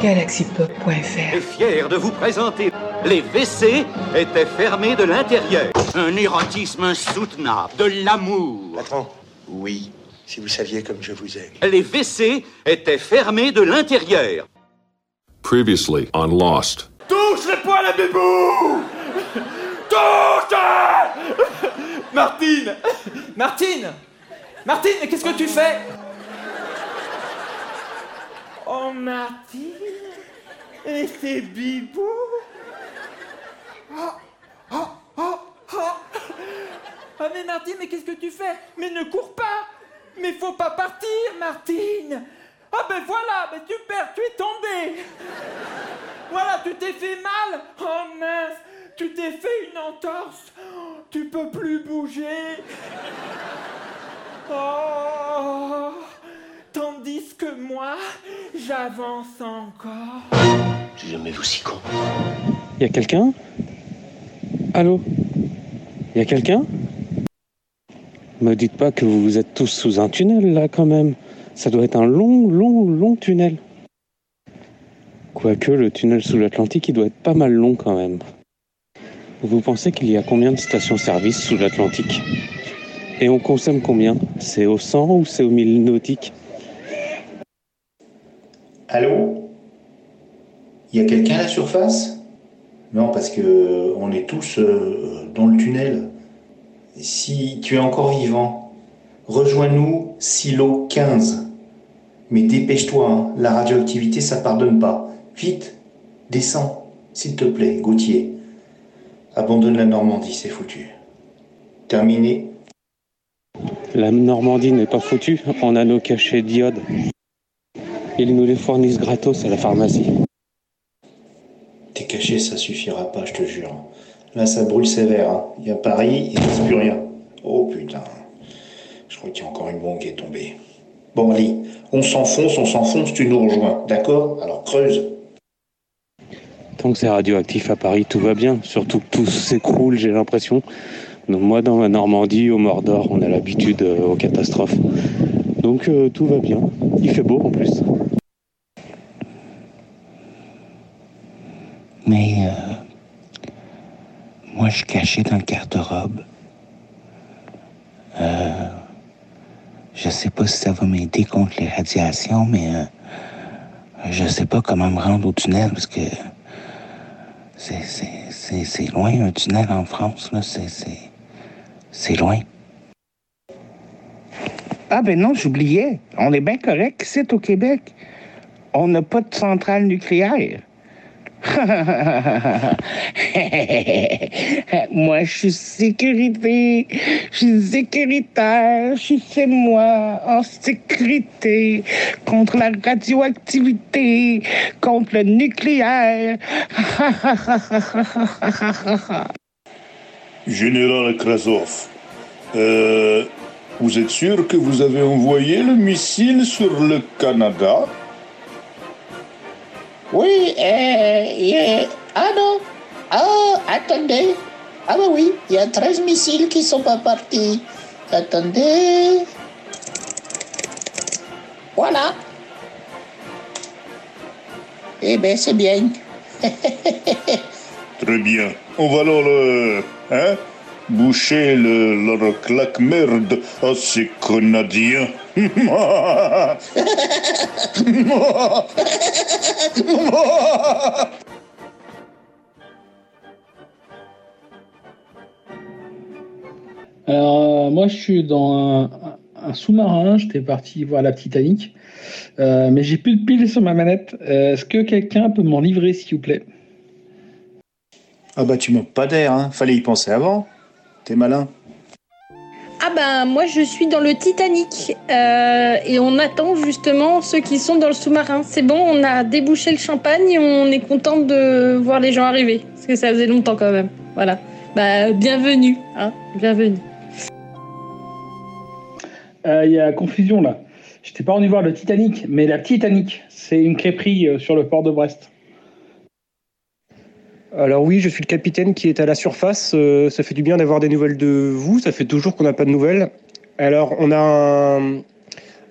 galaxypop.fr est fier de vous présenter les WC étaient fermés de l'intérieur. Un érotisme insoutenable, de l'amour. Patron Oui, si vous saviez comme je vous aime. Les WC étaient fermés de l'intérieur. Previously on Lost. Touche les poils à bébou Touche Martine Martine Martine, mais qu'est-ce que tu fais? Oh Martine. Et c'est Bibou. Oh Oh Oh Oh Ah mais Martine, mais qu'est-ce que tu fais? Mais ne cours pas. Mais faut pas partir, Martine. Ah ben voilà, mais tu perds, tu es tombée Voilà, tu t'es fait mal. Oh mince Tu t'es fait une entorse. Tu peux plus bouger. Oh Tandis que moi, j'avance encore. J'ai jamais vu si con. Y a quelqu'un? Allô? Y a quelqu'un? Me dites pas que vous êtes tous sous un tunnel là quand même. Ça doit être un long, long, long tunnel. Quoique le tunnel sous l'Atlantique, il doit être pas mal long quand même. Vous pensez qu'il y a combien de stations-service sous l'Atlantique? Et on consomme combien? C'est au 100 ou c'est au 1000 nautiques? Allô? Il y a quelqu'un à la surface? Non, parce que on est tous euh, dans le tunnel. Si tu es encore vivant, rejoins-nous silo 15. Mais dépêche-toi, hein, la radioactivité ça pardonne pas. Vite, descends, s'il te plaît, Gauthier. Abandonne la Normandie, c'est foutu. Terminé. La Normandie n'est pas foutue, on a nos cachets d'iode. Ils nous les fournissent gratos à la pharmacie. T'es caché, ça suffira pas, je te jure. Là, ça brûle sévère. hein. Il y a Paris, il ne reste plus rien. Oh putain. Je crois qu'il y a encore une bombe qui est tombée. Bon, allez, on s'enfonce, on s'enfonce, tu nous rejoins. D'accord? Alors creuse. Tant que c'est radioactif à Paris, tout va bien. Surtout que tout s'écroule, j'ai l'impression. Donc moi, dans ma Normandie, au Mordor, on a l'habitude euh, aux catastrophes. Donc euh, tout va bien. Il fait beau en plus. Mais euh, moi, je suis caché dans le garde-robe. Euh, je sais pas si ça va m'aider contre les radiations, mais euh, je sais pas comment me rendre au tunnel parce que c'est, loin un tunnel en France. Là. C'est loin. Ah ben non, j'oubliais. On est bien correct ici au Québec. On n'a pas de centrale nucléaire. moi, je suis sécurité, je suis sécuritaire, je suis chez moi, en sécurité, contre la radioactivité, contre le nucléaire. Général Krasov, euh, vous êtes sûr que vous avez envoyé le missile sur le Canada? Oui, euh, ah non, ah, attendez. Ah bah oui, il y a 13 missiles qui sont pas partis. Attendez. Voilà. Eh ben, c'est bien. Très bien. On va alors le... Hein Boucher le, leur claque-merde à ces Canadiens. Alors, euh, moi, je suis dans un, sous-marin. J'étais parti voir la Titanic. Euh, mais j'ai plus de piles sur ma manette. Euh, Est-ce que quelqu'un peut m'en livrer, s'il vous plaît? Ah bah tu manques pas d'air, hein. Fallait y penser avant. T'es malin. Ah ben moi je suis dans le Titanic euh, et on attend justement ceux qui sont dans le sous-marin. C'est bon, on a débouché le champagne et on est content de voir les gens arriver parce que ça faisait longtemps quand même. Voilà. Bah bienvenue, hein, bienvenue. Euh, Il y a confusion là. J'étais pas venu voir le Titanic, mais la Titanic, c'est une crêperie euh, sur le port de Brest. Alors oui, je suis le capitaine qui est à la surface. Euh, ça fait du bien d'avoir des nouvelles de vous. Ça fait toujours qu'on n'a pas de nouvelles. Alors on a un,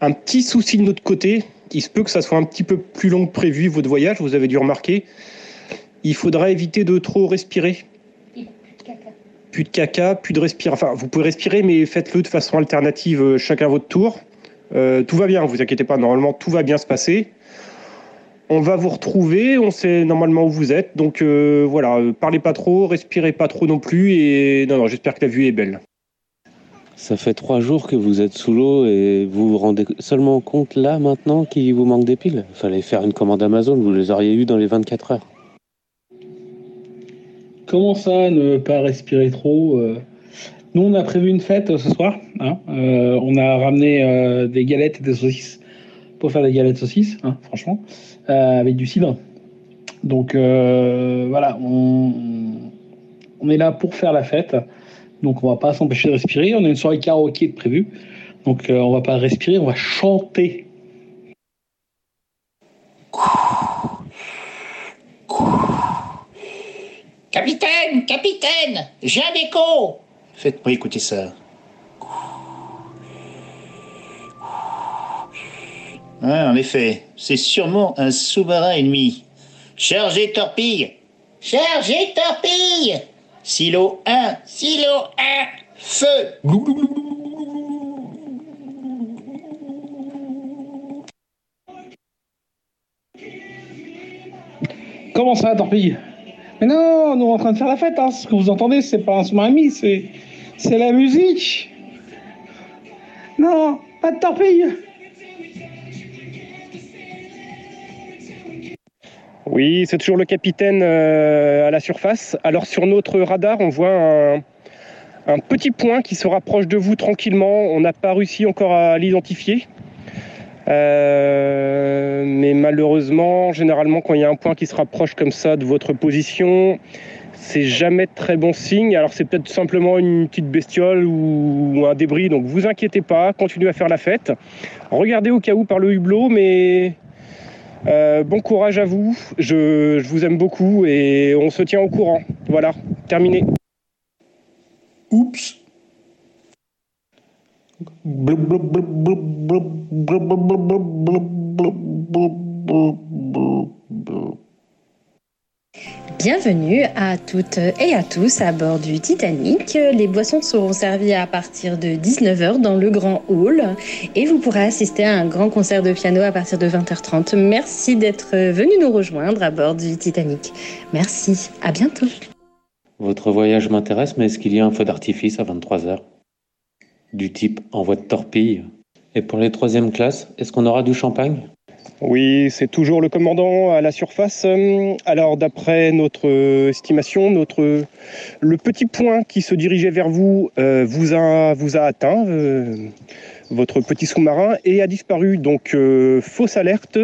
un petit souci de notre côté. il se peut que ça soit un petit peu plus long que prévu, votre voyage, vous avez dû remarquer. Il faudra éviter de trop respirer. Plus de caca, plus de respirer. Enfin, vous pouvez respirer, mais faites-le de façon alternative, euh, chacun votre tour. Euh, tout va bien, vous inquiétez pas, normalement tout va bien se passer. On va vous retrouver, on sait normalement où vous êtes, donc euh, voilà, euh, parlez pas trop, respirez pas trop non plus, et non, non, j'espère que la vue est belle. Ça fait trois jours que vous êtes sous l'eau et vous vous rendez seulement compte là maintenant qu'il vous manque des piles. Fallait faire une commande Amazon, vous les auriez eu dans les 24 heures. Comment ça, ne pas respirer trop euh? Nous, on a prévu une fête ce soir. hein. Euh, on a ramené euh, des galettes et des saucisses pour faire des galettes saucisses, hein, franchement, euh, avec du cidre. Donc euh, voilà, on, est là pour faire la fête. Donc on va pas s'empêcher de respirer. On a une soirée karaoké prévue. Donc euh, on va pas respirer, on va chanter. Capitaine, capitaine, j'ai un écho. Faites-moi écouter ça. Ah, en effet, c'est sûrement un sous-marin ennemi. Chargez torpille. Chargez torpille. Silo 1. Silo 1. Feu. Comment ça, torpille? Mais non, nous est en train de faire la fête. Hein. Ce que vous entendez, c'est pas un sous-marin ennemi, c'est c'est la musique. Non, pas de torpille. Oui, c'est toujours le capitaine euh, à la surface. Alors sur notre radar, on voit un, petit point qui se rapproche de vous tranquillement. On n'a pas réussi encore à l'identifier. Euh, mais malheureusement, généralement, quand il y a un point qui se rapproche comme ça de votre position, c'est jamais très bon signe. Alors c'est peut-être simplement une petite bestiole ou un débris. Donc vous inquiétez pas, continuez à faire la fête. Regardez au cas où par le hublot, mais euh, bon courage à vous. Je, je vous aime beaucoup et on se tient au courant. Voilà, terminé. Oups. Bienvenue à toutes et à tous à bord du Titanic. Les boissons seront servies à partir de 19h dans le grand hall et vous pourrez assister à un grand concert de piano à partir de 20h30. Merci d'être venu nous rejoindre à bord du Titanic. Merci, à bientôt. Votre voyage m'intéresse, mais est-ce qu'il y a un feu d'artifice à 23 heures? Du type envoi de torpille Et pour les troisième classes, est-ce qu'on aura du champagne? Oui, c'est toujours le commandant à la surface. Euh, Alors, d'après notre estimation, notre, le petit point qui se dirigeait vers vous euh, vous, a, vous a atteint, euh, votre petit sous-marin, et a disparu. Donc, fausse alerte.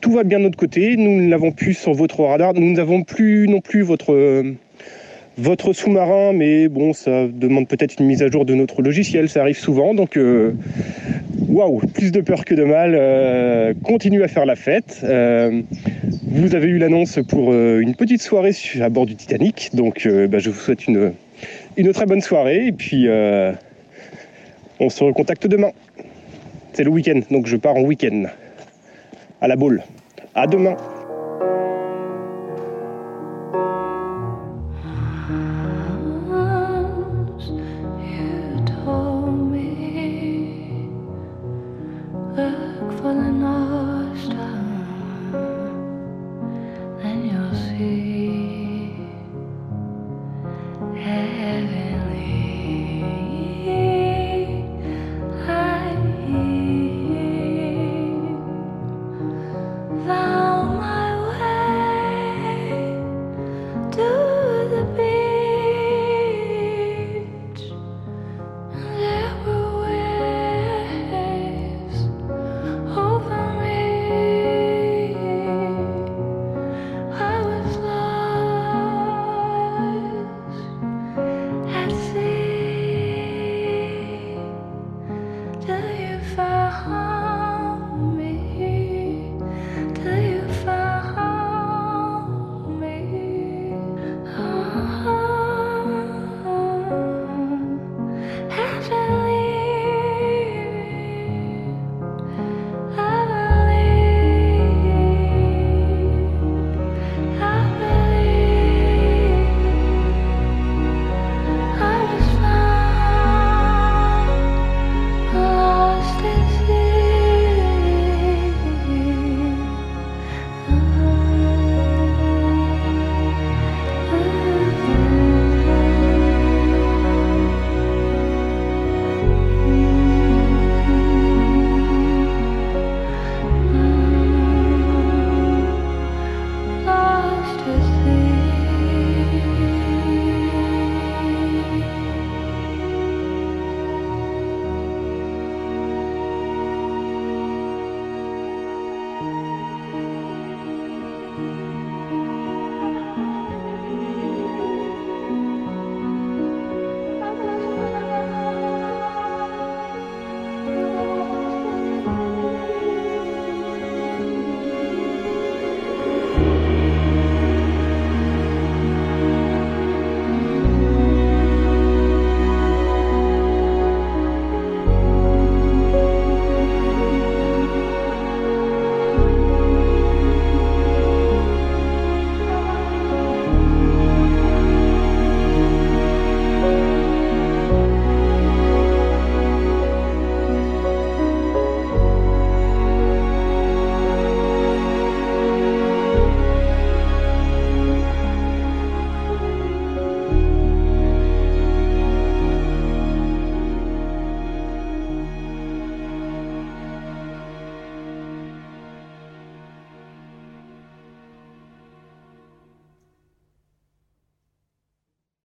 Tout va bien de notre côté. Nous ne l'avons plus sur votre radar. Nous n'avons plus non plus votre, votre sous-marin, mais bon, ça demande peut-être une mise à jour de notre logiciel. Ça arrive souvent. Donc, euh, waouh, plus de peur que de mal. Euh, continue à faire la fête. Euh, vous avez eu l'annonce pour euh, une petite soirée à bord du Titanic. Donc, bah, je vous souhaite une, une très bonne soirée. Et puis, on se recontacte demain. C'est le week-end, donc je pars en week-end. À la boule. À demain.